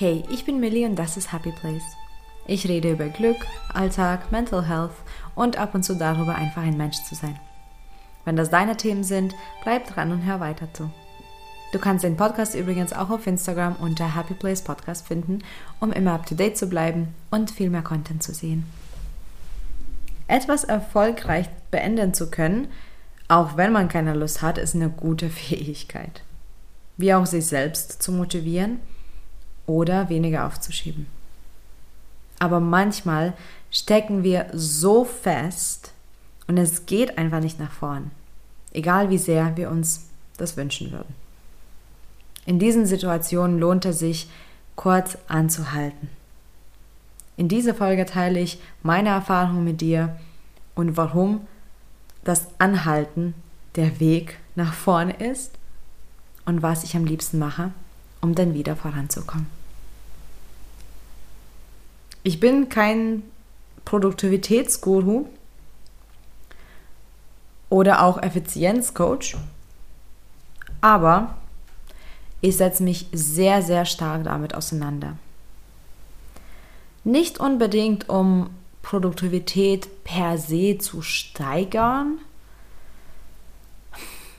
Hey, ich bin Millie und das ist Happy Place. Ich rede über Glück, Alltag, Mental Health und ab und zu darüber, einfach ein Mensch zu sein. Wenn das deine Themen sind, bleib dran und hör weiter zu. Du kannst den Podcast übrigens auch auf Instagram unter Happy Place Podcast finden, um immer up to date zu bleiben und viel mehr Content zu sehen. Etwas erfolgreich beenden zu können, auch wenn man keine Lust hat, ist eine gute Fähigkeit. Wie auch sich selbst zu motivieren oder weniger aufzuschieben. Aber manchmal stecken wir so fest und es geht einfach nicht nach vorn, egal wie sehr wir uns das wünschen würden. In diesen Situationen lohnt es sich, kurz anzuhalten. In dieser Folge teile ich meine Erfahrungen mit dir und warum das Anhalten der Weg nach vorne ist und was ich am liebsten mache, um dann wieder voranzukommen. Ich bin kein Produktivitätsguru oder auch Effizienzcoach, aber ich setze mich sehr, sehr stark damit auseinander. Nicht unbedingt, um Produktivität per se zu steigern,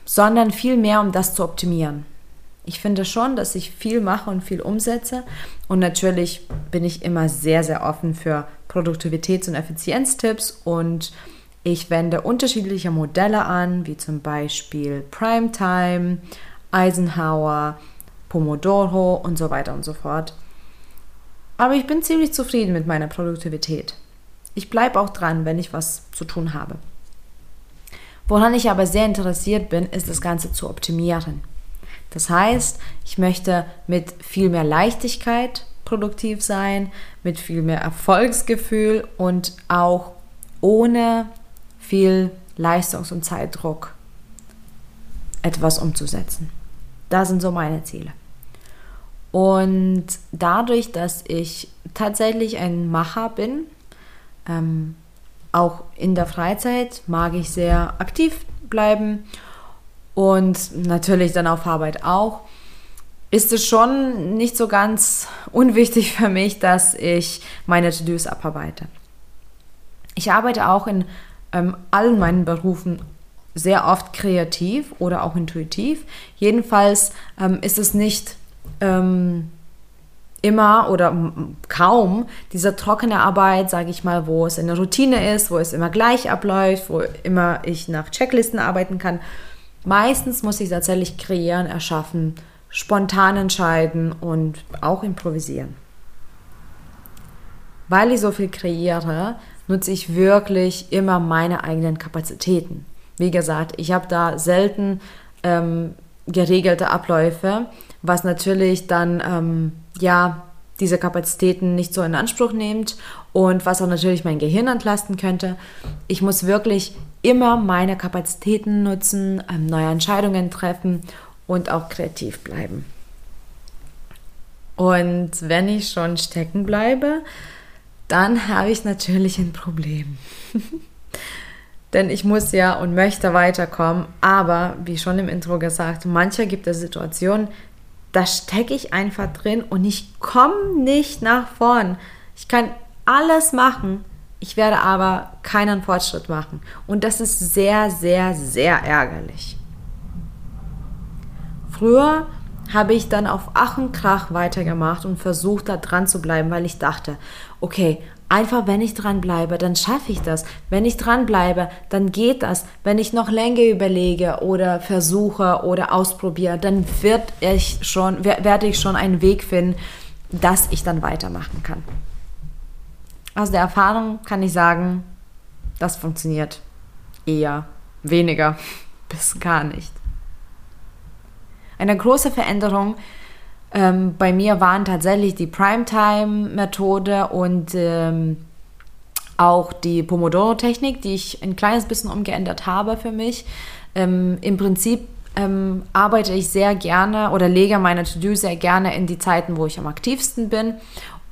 sondern vielmehr, um das zu optimieren. Ich finde schon, dass ich viel mache und viel umsetze. Und natürlich bin ich immer sehr, sehr offen für Produktivitäts- und Effizienztipps und ich wende unterschiedliche Modelle an, wie zum Beispiel Primetime, Eisenhower, Pomodoro und so weiter und so fort. Aber ich bin ziemlich zufrieden mit meiner Produktivität. Ich bleibe auch dran, wenn ich was zu tun habe. Woran ich aber sehr interessiert bin, ist das Ganze zu optimieren. Das heißt, ich möchte mit viel mehr Leichtigkeit produktiv sein, mit viel mehr Erfolgsgefühl und auch ohne viel Leistungs- und Zeitdruck etwas umzusetzen. Das sind so meine Ziele. Und dadurch, dass ich tatsächlich ein Macher bin, ähm, auch in der Freizeit mag ich sehr aktiv bleiben und natürlich dann auf Arbeit auch, ist es schon nicht so ganz unwichtig für mich, dass ich meine To-Dos abarbeite. Ich arbeite auch in ähm, allen meinen Berufen sehr oft kreativ oder auch intuitiv. Jedenfalls ähm, ist es nicht ähm, immer oder kaum diese trockene Arbeit, sage ich mal, wo es eine Routine ist, wo es immer gleich abläuft, wo immer ich nach Checklisten arbeiten kann, Meistens muss ich tatsächlich kreieren, erschaffen, spontan entscheiden und auch improvisieren. Weil ich so viel kreiere, nutze ich wirklich immer meine eigenen Kapazitäten. Wie gesagt, ich habe da selten ähm, geregelte Abläufe, was natürlich dann ähm, ja diese Kapazitäten nicht so in Anspruch nimmt und was auch natürlich mein Gehirn entlasten könnte. Ich muss wirklich immer meine Kapazitäten nutzen, ähm, neue Entscheidungen treffen und auch kreativ bleiben. Und wenn ich schon stecken bleibe, dann habe ich natürlich ein Problem. Denn ich muss ja und möchte weiterkommen, aber wie schon im Intro gesagt, mancher gibt es Situationen, da stecke ich einfach drin und ich komme nicht nach vorn. Ich kann alles machen, ich werde aber keinen Fortschritt machen. Und das ist sehr, sehr, sehr ärgerlich. Früher habe ich dann auf Ach und Krach weitergemacht und versucht, da dran zu bleiben, weil ich dachte, okay, einfach wenn ich dran bleibe, dann schaffe ich das. Wenn ich dran bleibe, dann geht das. Wenn ich noch länger überlege oder versuche oder ausprobiere, dann wird ich schon, werde ich schon einen Weg finden, dass ich dann weitermachen kann. Aus der Erfahrung kann ich sagen, das funktioniert eher weniger bis gar nicht. Eine große Veränderung ähm, bei mir waren tatsächlich die Primetime-Methode und ähm, auch die Pomodoro-Technik, die ich ein kleines bisschen umgeändert habe für mich. Ähm, Im Prinzip ähm, arbeite ich sehr gerne oder lege meine To-Do sehr gerne in die Zeiten, wo ich am aktivsten bin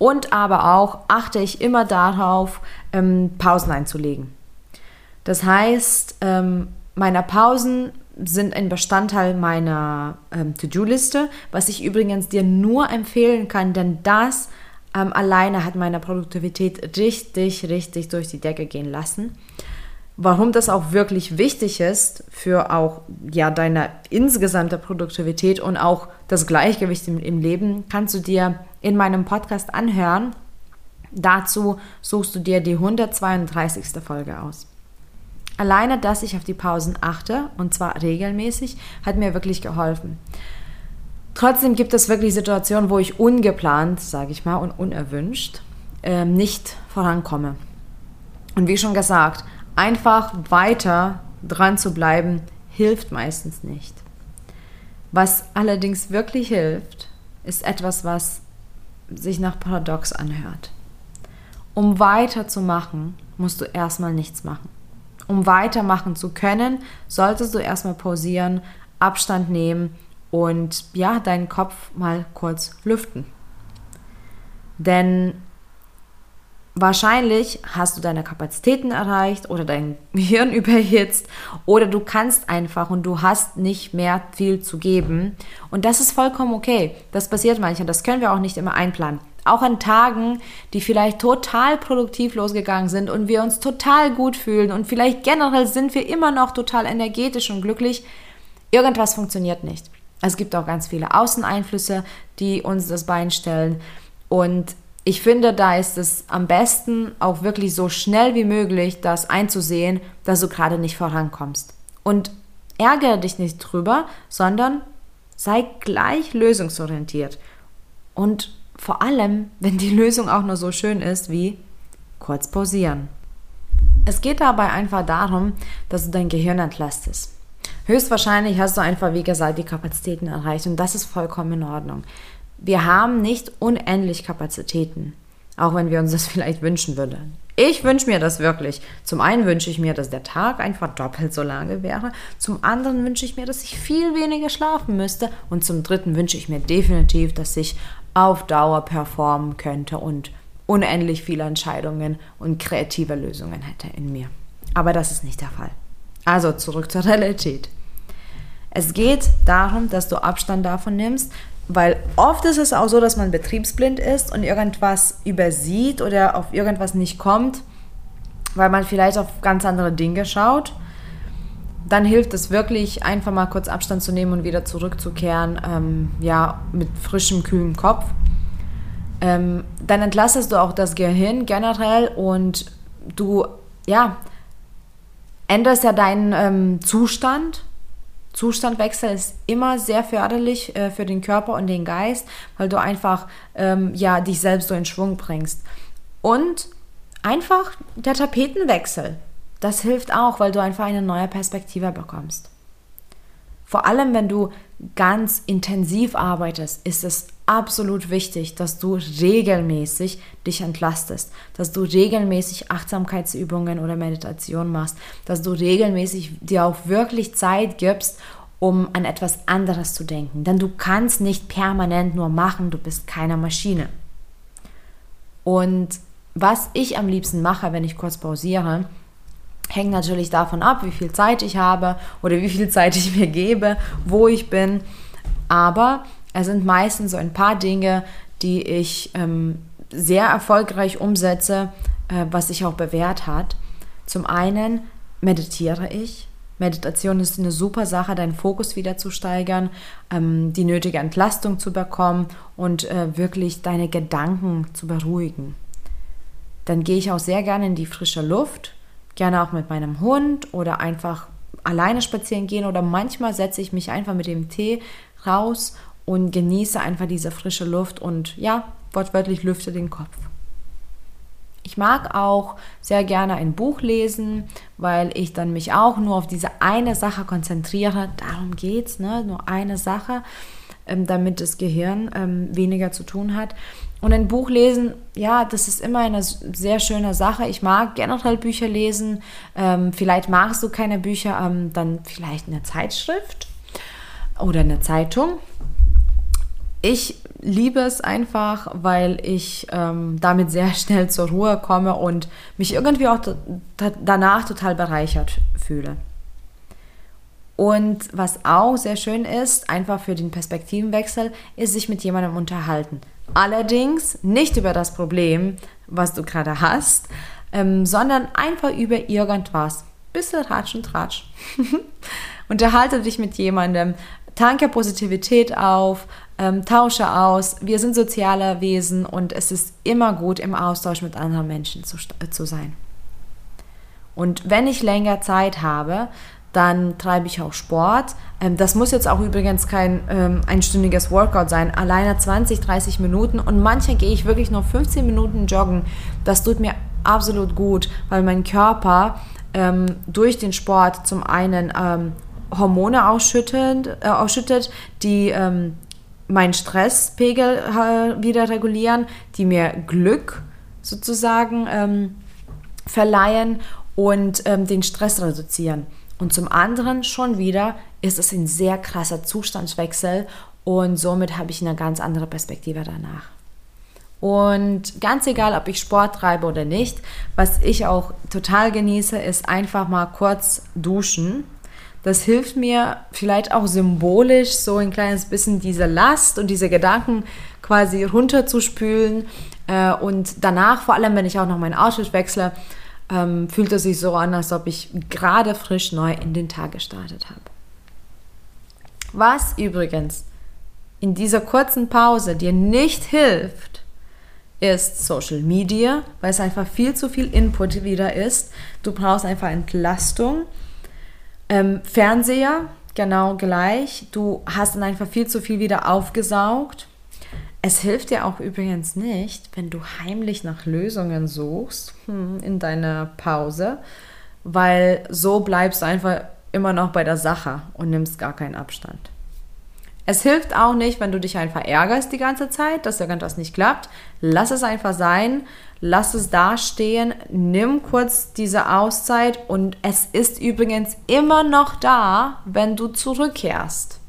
und aber auch achte ich immer darauf, ähm, Pausen einzulegen. Das heißt, ähm, meine Pausen sind ein Bestandteil meiner ähm, To-Do-Liste, was ich übrigens dir nur empfehlen kann, denn das ähm, alleine hat meine Produktivität richtig, richtig durch die Decke gehen lassen. Warum das auch wirklich wichtig ist für auch ja deine insgesamte Produktivität und auch das Gleichgewicht im, im Leben, kannst du dir in meinem Podcast anhören. Dazu suchst du dir die 132. Folge aus. Alleine, dass ich auf die Pausen achte, und zwar regelmäßig, hat mir wirklich geholfen. Trotzdem gibt es wirklich Situationen, wo ich ungeplant, sage ich mal, und unerwünscht äh, nicht vorankomme. Und wie schon gesagt, einfach weiter dran zu bleiben, hilft meistens nicht. Was allerdings wirklich hilft, ist etwas, was sich nach Paradox anhört. Um weiterzumachen, musst du erstmal nichts machen um weitermachen zu können, solltest du erstmal pausieren, Abstand nehmen und ja, deinen Kopf mal kurz lüften. Denn wahrscheinlich hast du deine Kapazitäten erreicht oder dein Hirn überhitzt oder du kannst einfach und du hast nicht mehr viel zu geben. Und das ist vollkommen okay. Das passiert manchmal. Das können wir auch nicht immer einplanen. Auch an Tagen, die vielleicht total produktiv losgegangen sind und wir uns total gut fühlen und vielleicht generell sind wir immer noch total energetisch und glücklich, irgendwas funktioniert nicht. Es gibt auch ganz viele Außeneinflüsse, die uns das Bein stellen. Und ich finde, da ist es am besten, auch wirklich so schnell wie möglich das einzusehen, dass du gerade nicht vorankommst. Und ärgere dich nicht drüber, sondern sei gleich lösungsorientiert. Und vor allem, wenn die Lösung auch nur so schön ist wie kurz pausieren. Es geht dabei einfach darum, dass du dein Gehirn entlastest. Höchstwahrscheinlich hast du einfach, wie gesagt, die Kapazitäten erreicht und das ist vollkommen in Ordnung. Wir haben nicht unendlich Kapazitäten, auch wenn wir uns das vielleicht wünschen würden. Ich wünsche mir das wirklich. Zum einen wünsche ich mir, dass der Tag einfach doppelt so lange wäre. Zum anderen wünsche ich mir, dass ich viel weniger schlafen müsste. Und zum dritten wünsche ich mir definitiv, dass ich auf Dauer performen könnte und unendlich viele Entscheidungen und kreative Lösungen hätte in mir. Aber das ist nicht der Fall. Also zurück zur Realität. Es geht darum, dass du Abstand davon nimmst, weil oft ist es auch so, dass man betriebsblind ist und irgendwas übersieht oder auf irgendwas nicht kommt, weil man vielleicht auf ganz andere Dinge schaut dann hilft es wirklich, einfach mal kurz Abstand zu nehmen und wieder zurückzukehren, ähm, ja, mit frischem, kühlem Kopf. Ähm, dann entlastest du auch das Gehirn generell und du, ja, änderst ja deinen ähm, Zustand. Zustandwechsel ist immer sehr förderlich äh, für den Körper und den Geist, weil du einfach, ähm, ja, dich selbst so in Schwung bringst. Und einfach der Tapetenwechsel. Das hilft auch, weil du einfach eine neue Perspektive bekommst. Vor allem, wenn du ganz intensiv arbeitest, ist es absolut wichtig, dass du regelmäßig dich entlastest, dass du regelmäßig Achtsamkeitsübungen oder Meditation machst, dass du regelmäßig dir auch wirklich Zeit gibst, um an etwas anderes zu denken. Denn du kannst nicht permanent nur machen, du bist keine Maschine. Und was ich am liebsten mache, wenn ich kurz pausiere, Hängt natürlich davon ab, wie viel Zeit ich habe oder wie viel Zeit ich mir gebe, wo ich bin. Aber es sind meistens so ein paar Dinge, die ich ähm, sehr erfolgreich umsetze, äh, was sich auch bewährt hat. Zum einen meditiere ich. Meditation ist eine super Sache, deinen Fokus wieder zu steigern, ähm, die nötige Entlastung zu bekommen und äh, wirklich deine Gedanken zu beruhigen. Dann gehe ich auch sehr gerne in die frische Luft gerne auch mit meinem Hund oder einfach alleine spazieren gehen oder manchmal setze ich mich einfach mit dem Tee raus und genieße einfach diese frische Luft und ja, wortwörtlich lüfte den Kopf. Ich mag auch sehr gerne ein Buch lesen, weil ich dann mich auch nur auf diese eine Sache konzentriere. Darum geht's, ne? Nur eine Sache, ähm, damit das Gehirn ähm, weniger zu tun hat. Und ein Buch lesen, ja, das ist immer eine sehr schöne Sache. Ich mag generell Bücher lesen. Ähm, vielleicht magst du keine Bücher, ähm, dann vielleicht eine Zeitschrift oder eine Zeitung. Ich liebe es einfach, weil ich ähm, damit sehr schnell zur Ruhe komme und mich irgendwie auch danach total bereichert fühle. Und was auch sehr schön ist, einfach für den Perspektivenwechsel, ist sich mit jemandem unterhalten. Allerdings nicht über das Problem, was du gerade hast, ähm, sondern einfach über irgendwas. Bisschen Ratsch und Tratsch. Unterhalte dich mit jemandem, tanke Positivität auf, ähm, tausche aus. Wir sind soziale Wesen und es ist immer gut, im Austausch mit anderen Menschen zu, äh, zu sein. Und wenn ich länger Zeit habe, dann treibe ich auch Sport. Ähm, das muss jetzt auch übrigens kein ähm, einstündiges Workout sein, alleine 20, 30 Minuten und manche gehe ich wirklich nur 15 Minuten joggen. Das tut mir absolut gut, weil mein Körper ähm, durch den Sport zum einen ähm, Hormone ausschüttet, äh, ausschüttet die ähm, meinen Stresspegel äh, wieder regulieren, die mir Glück sozusagen ähm, verleihen und den Stress reduzieren. Und zum anderen schon wieder ist es ein sehr krasser Zustandswechsel und somit habe ich eine ganz andere Perspektive danach. Und ganz egal, ob ich Sport treibe oder nicht, was ich auch total genieße, ist einfach mal kurz duschen. Das hilft mir vielleicht auch symbolisch so ein kleines bisschen diese Last und diese Gedanken quasi runterzuspülen. Äh, und danach, vor allem wenn ich auch noch mein Outfit wechsle, ähm, fühlt es sich so an, als ob ich gerade frisch neu in den Tag gestartet habe. Was übrigens in dieser kurzen Pause dir nicht hilft, ist Social Media, weil es einfach viel zu viel Input wieder ist. Du brauchst einfach Entlastung. Ähm, Fernseher, genau gleich. Du hast dann einfach viel zu viel wieder aufgesaugt. Es hilft dir auch übrigens nicht, wenn du heimlich nach Lösungen suchst hm, in deiner Pause, weil so bleibst du einfach immer noch bei der Sache und nimmst gar keinen Abstand. Es hilft auch nicht, wenn du dich einfach ärgerst die ganze Zeit, dass irgendwas nicht klappt. Lass es einfach sein, lass es dastehen, nimm kurz diese Auszeit und es ist übrigens immer noch da, wenn du zurückkehrst.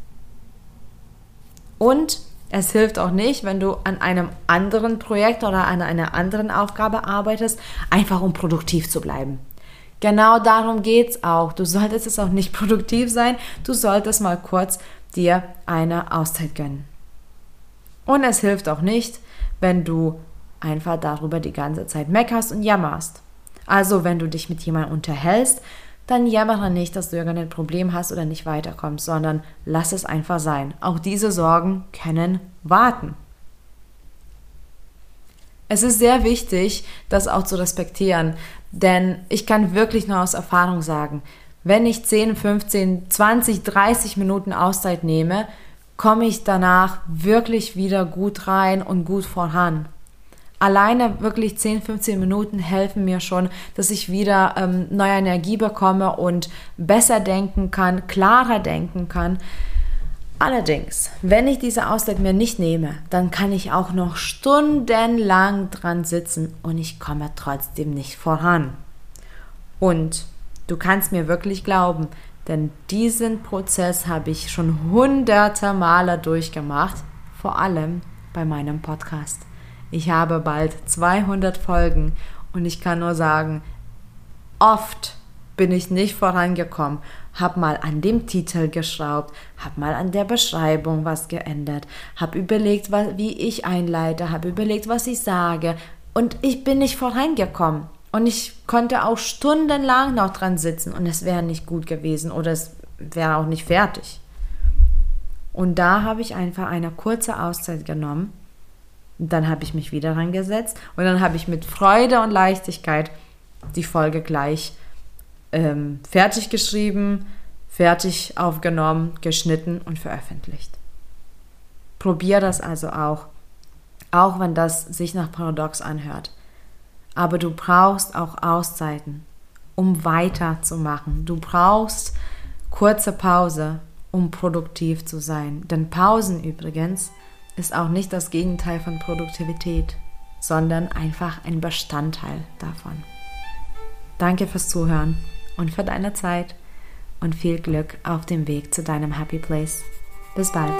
Und es hilft auch nicht, wenn du an einem anderen Projekt oder an einer anderen Aufgabe arbeitest, einfach um produktiv zu bleiben. Genau darum geht es auch. Du solltest es auch nicht produktiv sein, du solltest mal kurz dir eine Auszeit gönnen. Und es hilft auch nicht, wenn du einfach darüber die ganze Zeit meckerst und jammerst. Also wenn du dich mit jemandem unterhältst, dann jammere nicht, dass du irgendein Problem hast oder nicht weiterkommst, sondern lass es einfach sein. Auch diese Sorgen können warten. Es ist sehr wichtig, das auch zu respektieren, denn ich kann wirklich nur aus Erfahrung sagen, wenn ich 10, 15, 20, 30 Minuten Auszeit nehme, komme ich danach wirklich wieder gut rein und gut voran alleine wirklich 10, 15 Minuten helfen mir schon, dass ich wieder ähm, neue Energie bekomme und besser denken kann, klarer denken kann. Allerdings, wenn ich diese Auszeit mir nicht nehme, dann kann ich auch noch stundenlang dran sitzen und ich komme trotzdem nicht voran. Und du kannst mir wirklich glauben, denn diesen Prozess habe ich schon hunderte Male durchgemacht, vor allem bei meinem Podcast. Ich habe bald 200 Folgen und ich kann nur sagen, oft bin ich nicht vorangekommen, habe mal an dem Titel geschraubt, habe mal an der Beschreibung was geändert, habe überlegt, wie ich einleite, habe überlegt, was ich sage und ich bin nicht vorangekommen. Und ich konnte auch stundenlang noch dran sitzen und es wäre nicht gut gewesen oder es wäre auch nicht fertig. Und da habe ich einfach eine kurze Auszeit genommen dann habe ich mich wieder rangesetzt und dann habe ich mit Freude und Leichtigkeit die Folge gleich ähm, fertig geschrieben, fertig aufgenommen, geschnitten und veröffentlicht. Probier das also auch, auch wenn das sich nach Paradox anhört. Aber du brauchst auch Auszeiten, um weiterzumachen. Du brauchst kurze Pause, um produktiv zu sein. Denn Pausen übrigens ist auch nicht das Gegenteil von Produktivität, sondern einfach ein Bestandteil davon. Danke fürs Zuhören und für deine Zeit und viel Glück auf dem Weg zu deinem Happy Place. Bis bald.